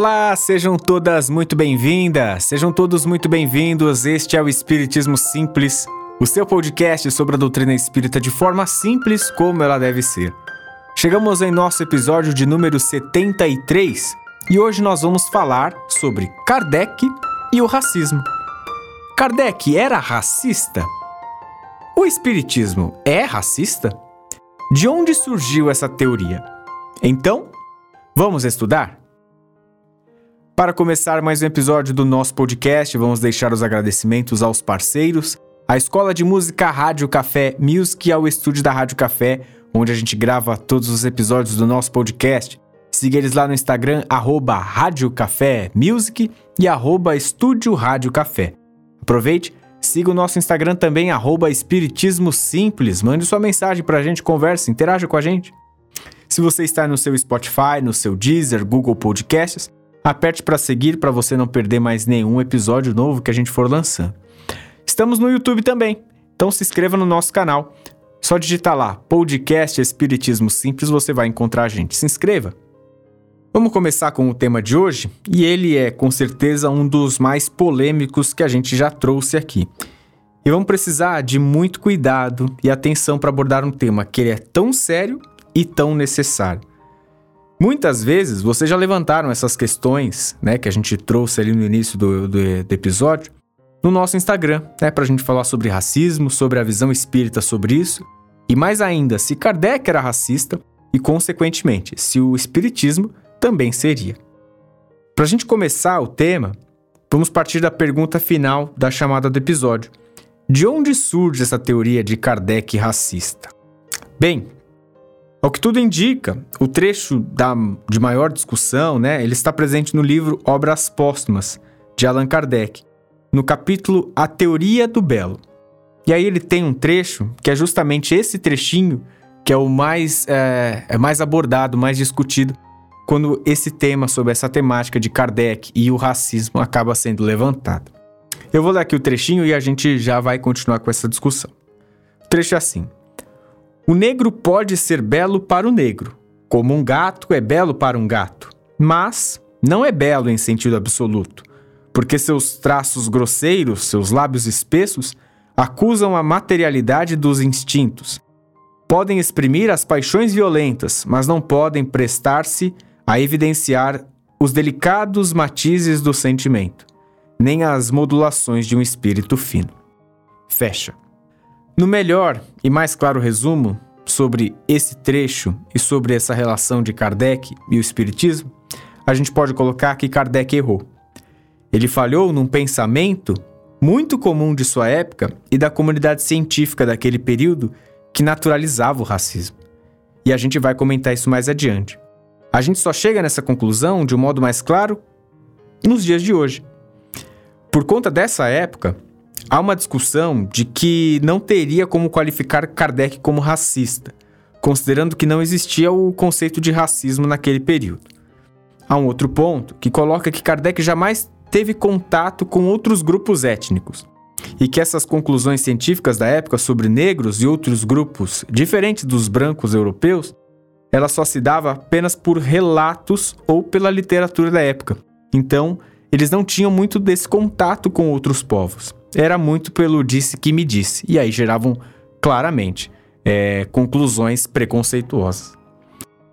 Olá, sejam todas muito bem-vindas, sejam todos muito bem-vindos. Este é o Espiritismo Simples, o seu podcast sobre a doutrina espírita de forma simples como ela deve ser. Chegamos em nosso episódio de número 73 e hoje nós vamos falar sobre Kardec e o racismo. Kardec era racista? O Espiritismo é racista? De onde surgiu essa teoria? Então, vamos estudar? Para começar mais um episódio do nosso podcast, vamos deixar os agradecimentos aos parceiros, à Escola de Música Rádio Café Music e ao estúdio da Rádio Café, onde a gente grava todos os episódios do nosso podcast. Siga eles lá no Instagram, arroba Rádio Café Music e arroba Estúdio Rádio Café. Aproveite, siga o nosso Instagram também, arroba Espiritismo Simples. Mande sua mensagem pra gente, converse, interaja com a gente. Se você está no seu Spotify, no seu Deezer, Google Podcasts, Aperte para seguir para você não perder mais nenhum episódio novo que a gente for lançando. Estamos no YouTube também, então se inscreva no nosso canal. Só digitar lá, podcast Espiritismo Simples, você vai encontrar a gente. Se inscreva. Vamos começar com o tema de hoje, e ele é com certeza um dos mais polêmicos que a gente já trouxe aqui. E vamos precisar de muito cuidado e atenção para abordar um tema que ele é tão sério e tão necessário. Muitas vezes vocês já levantaram essas questões, né, que a gente trouxe ali no início do, do, do episódio, no nosso Instagram, né, para a gente falar sobre racismo, sobre a visão espírita sobre isso, e mais ainda, se Kardec era racista e, consequentemente, se o espiritismo também seria. Para a gente começar o tema, vamos partir da pergunta final da chamada do episódio: de onde surge essa teoria de Kardec racista? Bem, ao que tudo indica, o trecho da, de maior discussão, né, ele está presente no livro Obras Póstumas, de Allan Kardec, no capítulo A Teoria do Belo. E aí ele tem um trecho que é justamente esse trechinho que é o mais, é, é mais abordado, mais discutido, quando esse tema sobre essa temática de Kardec e o racismo acaba sendo levantado. Eu vou ler aqui o trechinho e a gente já vai continuar com essa discussão. O trecho é assim. O negro pode ser belo para o negro, como um gato é belo para um gato, mas não é belo em sentido absoluto, porque seus traços grosseiros, seus lábios espessos, acusam a materialidade dos instintos. Podem exprimir as paixões violentas, mas não podem prestar-se a evidenciar os delicados matizes do sentimento, nem as modulações de um espírito fino. Fecha. No melhor e mais claro resumo sobre esse trecho e sobre essa relação de Kardec e o Espiritismo, a gente pode colocar que Kardec errou. Ele falhou num pensamento muito comum de sua época e da comunidade científica daquele período que naturalizava o racismo. E a gente vai comentar isso mais adiante. A gente só chega nessa conclusão de um modo mais claro nos dias de hoje. Por conta dessa época, Há uma discussão de que não teria como qualificar Kardec como racista, considerando que não existia o conceito de racismo naquele período. Há um outro ponto que coloca que Kardec jamais teve contato com outros grupos étnicos e que essas conclusões científicas da época sobre negros e outros grupos diferentes dos brancos europeus, ela só se dava apenas por relatos ou pela literatura da época. Então, eles não tinham muito desse contato com outros povos era muito pelo disse que me disse, e aí geravam claramente é, conclusões preconceituosas.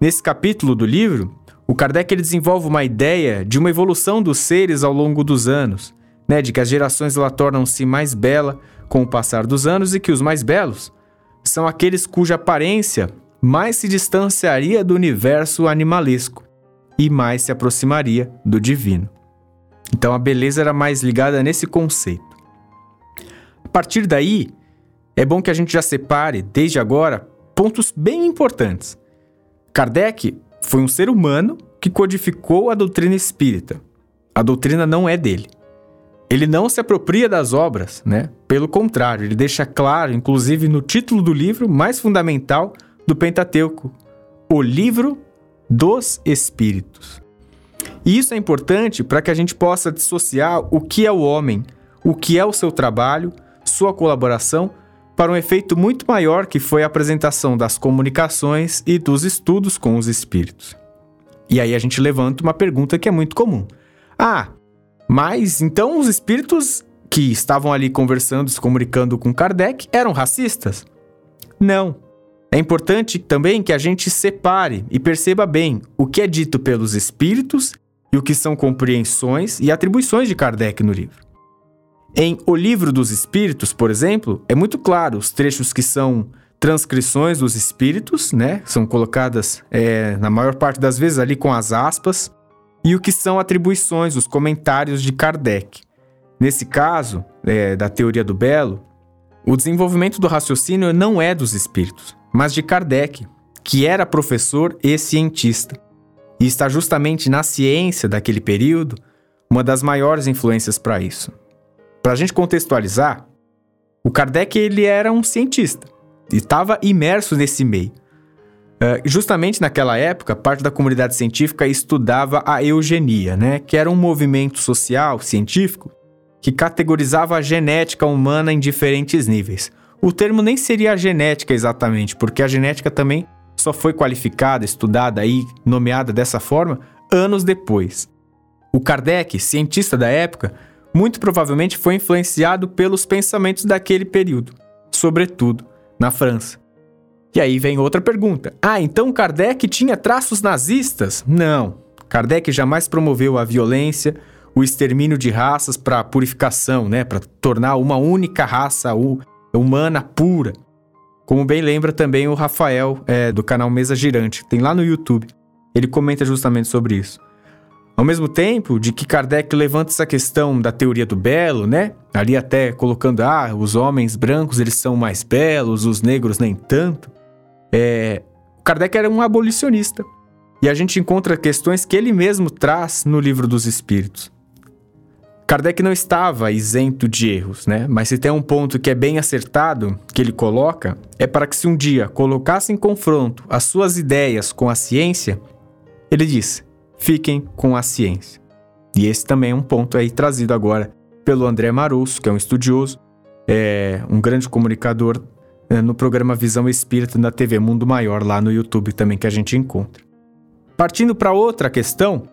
Nesse capítulo do livro, o Kardec ele desenvolve uma ideia de uma evolução dos seres ao longo dos anos, né, de que as gerações tornam-se mais belas com o passar dos anos e que os mais belos são aqueles cuja aparência mais se distanciaria do universo animalesco e mais se aproximaria do divino. Então a beleza era mais ligada nesse conceito. A partir daí, é bom que a gente já separe, desde agora, pontos bem importantes. Kardec foi um ser humano que codificou a doutrina espírita. A doutrina não é dele. Ele não se apropria das obras, né? Pelo contrário, ele deixa claro, inclusive no título do livro mais fundamental do Pentateuco, o livro dos espíritos. E isso é importante para que a gente possa dissociar o que é o homem, o que é o seu trabalho, sua colaboração para um efeito muito maior que foi a apresentação das comunicações e dos estudos com os espíritos. E aí a gente levanta uma pergunta que é muito comum. Ah, mas então os espíritos que estavam ali conversando, se comunicando com Kardec, eram racistas? Não. É importante também que a gente separe e perceba bem o que é dito pelos espíritos e o que são compreensões e atribuições de Kardec no livro. Em O Livro dos Espíritos, por exemplo, é muito claro os trechos que são transcrições dos espíritos, né? São colocadas, é, na maior parte das vezes, ali com as aspas, e o que são atribuições, os comentários de Kardec. Nesse caso, é, da teoria do belo, o desenvolvimento do raciocínio não é dos espíritos, mas de Kardec, que era professor e cientista. E está justamente na ciência daquele período uma das maiores influências para isso. Para a gente contextualizar, o Kardec ele era um cientista e estava imerso nesse meio. Uh, justamente naquela época, parte da comunidade científica estudava a eugenia, né, que era um movimento social, científico, que categorizava a genética humana em diferentes níveis. O termo nem seria a genética exatamente, porque a genética também só foi qualificada, estudada e nomeada dessa forma anos depois. O Kardec, cientista da época, muito provavelmente foi influenciado pelos pensamentos daquele período, sobretudo na França. E aí vem outra pergunta. Ah, então Kardec tinha traços nazistas? Não. Kardec jamais promoveu a violência, o extermínio de raças para purificação, né, para tornar uma única raça humana pura. Como bem lembra também o Rafael é, do canal Mesa Girante, tem lá no YouTube. Ele comenta justamente sobre isso. Ao mesmo tempo de que Kardec levanta essa questão da teoria do belo, né? Ali até colocando, ah, os homens brancos eles são mais belos, os negros nem tanto. É, Kardec era um abolicionista. E a gente encontra questões que ele mesmo traz no livro dos Espíritos. Kardec não estava isento de erros, né? Mas se tem um ponto que é bem acertado, que ele coloca, é para que se um dia colocasse em confronto as suas ideias com a ciência, ele diz: fiquem com a ciência. E esse também é um ponto aí trazido agora pelo André Marusso, que é um estudioso, é um grande comunicador é, no programa Visão Espírita da TV Mundo Maior, lá no YouTube também que a gente encontra. Partindo para outra questão,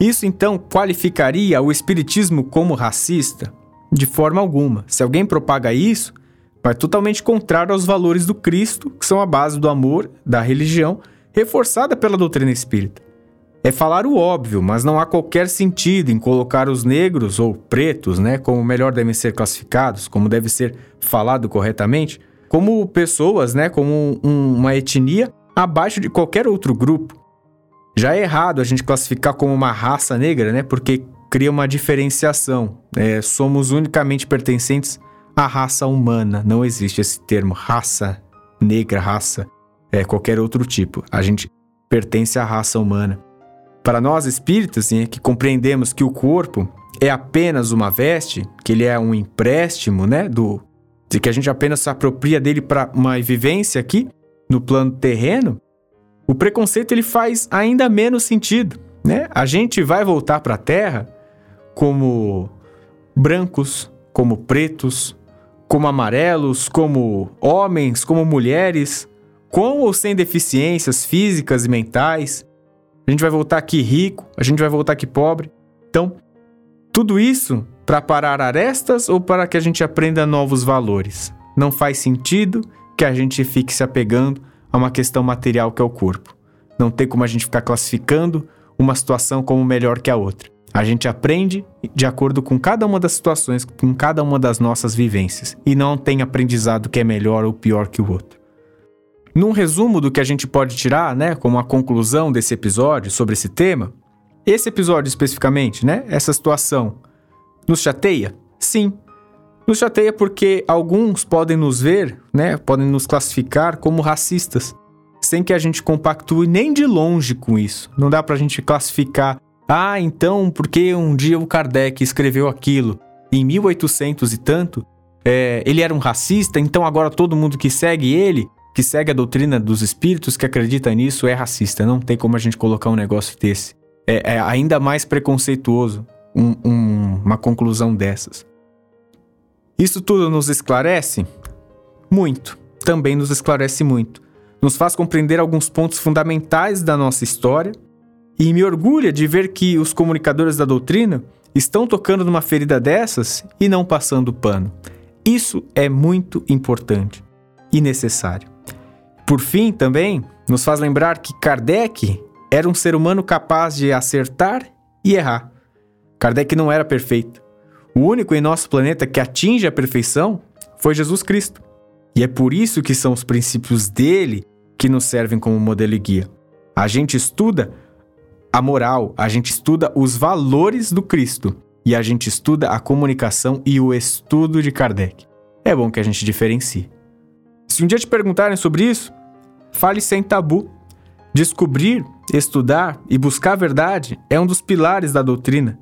isso então qualificaria o espiritismo como racista? De forma alguma. Se alguém propaga isso, vai totalmente contrário aos valores do Cristo, que são a base do amor, da religião, reforçada pela doutrina espírita. É falar o óbvio, mas não há qualquer sentido em colocar os negros ou pretos, né, como melhor devem ser classificados, como deve ser falado corretamente, como pessoas, né, como um, uma etnia abaixo de qualquer outro grupo. Já é errado a gente classificar como uma raça negra, né? Porque cria uma diferenciação. É, somos unicamente pertencentes à raça humana. Não existe esse termo raça negra, raça, é, qualquer outro tipo. A gente pertence à raça humana. Para nós espíritas, né, que compreendemos que o corpo é apenas uma veste, que ele é um empréstimo, né, do de que a gente apenas se apropria dele para uma vivência aqui no plano terreno, o preconceito ele faz ainda menos sentido, né? A gente vai voltar para a Terra como brancos, como pretos, como amarelos, como homens, como mulheres, com ou sem deficiências físicas e mentais. A gente vai voltar aqui rico, a gente vai voltar aqui pobre. Então, tudo isso para parar arestas ou para que a gente aprenda novos valores? Não faz sentido que a gente fique se apegando a uma questão material que é o corpo. Não tem como a gente ficar classificando uma situação como melhor que a outra. A gente aprende de acordo com cada uma das situações, com cada uma das nossas vivências, e não tem aprendizado que é melhor ou pior que o outro. Num resumo do que a gente pode tirar, né, como a conclusão desse episódio sobre esse tema, esse episódio especificamente, né, essa situação, nos chateia? Sim. Nos chateia porque alguns podem nos ver, né, podem nos classificar como racistas, sem que a gente compactue nem de longe com isso. Não dá pra gente classificar, ah, então, porque um dia o Kardec escreveu aquilo em 1800 e tanto, é, ele era um racista, então agora todo mundo que segue ele, que segue a doutrina dos espíritos, que acredita nisso, é racista. Não tem como a gente colocar um negócio desse. É, é ainda mais preconceituoso um, um, uma conclusão dessas. Isso tudo nos esclarece? Muito. Também nos esclarece muito. Nos faz compreender alguns pontos fundamentais da nossa história E me orgulha de ver que os comunicadores da doutrina estão tocando numa ferida dessas e não passando pano. Isso é muito importante e necessário. Por fim, também nos faz lembrar que Kardec era um ser humano capaz de acertar e errar. Kardec não era perfeito. O único em nosso planeta que atinge a perfeição foi Jesus Cristo. E é por isso que são os princípios dele que nos servem como modelo e guia. A gente estuda a moral, a gente estuda os valores do Cristo e a gente estuda a comunicação e o estudo de Kardec. É bom que a gente diferencie. Se um dia te perguntarem sobre isso, fale sem tabu. Descobrir, estudar e buscar a verdade é um dos pilares da doutrina.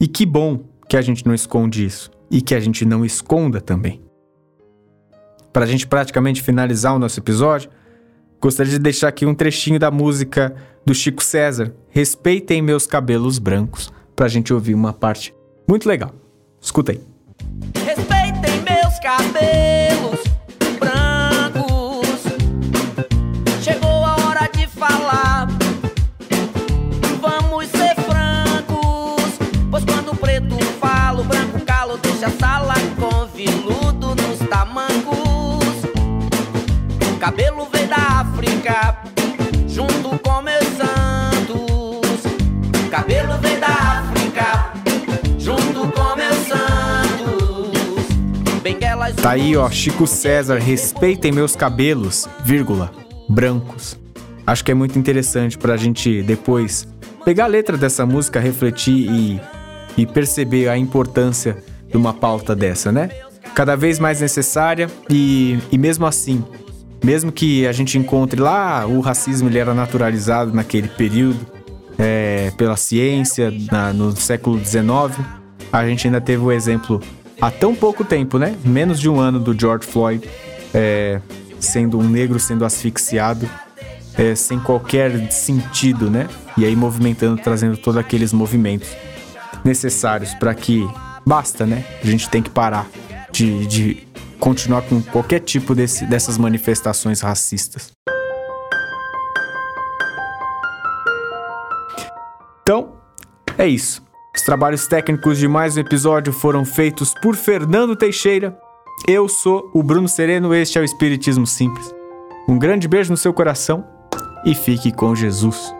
E que bom que a gente não esconde isso e que a gente não esconda também. Para a gente praticamente finalizar o nosso episódio, gostaria de deixar aqui um trechinho da música do Chico César, Respeitem Meus Cabelos Brancos, para a gente ouvir uma parte muito legal. Escuta aí. Respeitem meus cabelos preto fala, o branco calo deixa sala com viludo nos tamancos. Cabelo da África, junto com meus santos. Cabelo da África, junto com meus santos. Benguelas Tá aí, ó, Chico César, respeitem meus cabelos, vírgula, brancos. Acho que é muito interessante pra gente depois pegar a letra dessa música, refletir e, e perceber a importância de uma pauta dessa, né? Cada vez mais necessária e, e mesmo assim, mesmo que a gente encontre lá o racismo ele era naturalizado naquele período é, pela ciência na- no século XIX, a gente ainda teve o exemplo há tão pouco tempo, né? Menos de um ano do George Floyd é, sendo um negro sendo asfixiado é, sem qualquer sentido, né? E aí movimentando, trazendo todos aqueles movimentos necessários para que basta, né? A gente tem que parar de, de continuar com qualquer tipo desse, dessas manifestações racistas. Então, é isso. Os trabalhos técnicos de mais um episódio foram feitos por Fernando Teixeira. Eu sou o Bruno Sereno, este é o Espiritismo Simples. Um grande beijo no seu coração e fique com Jesus.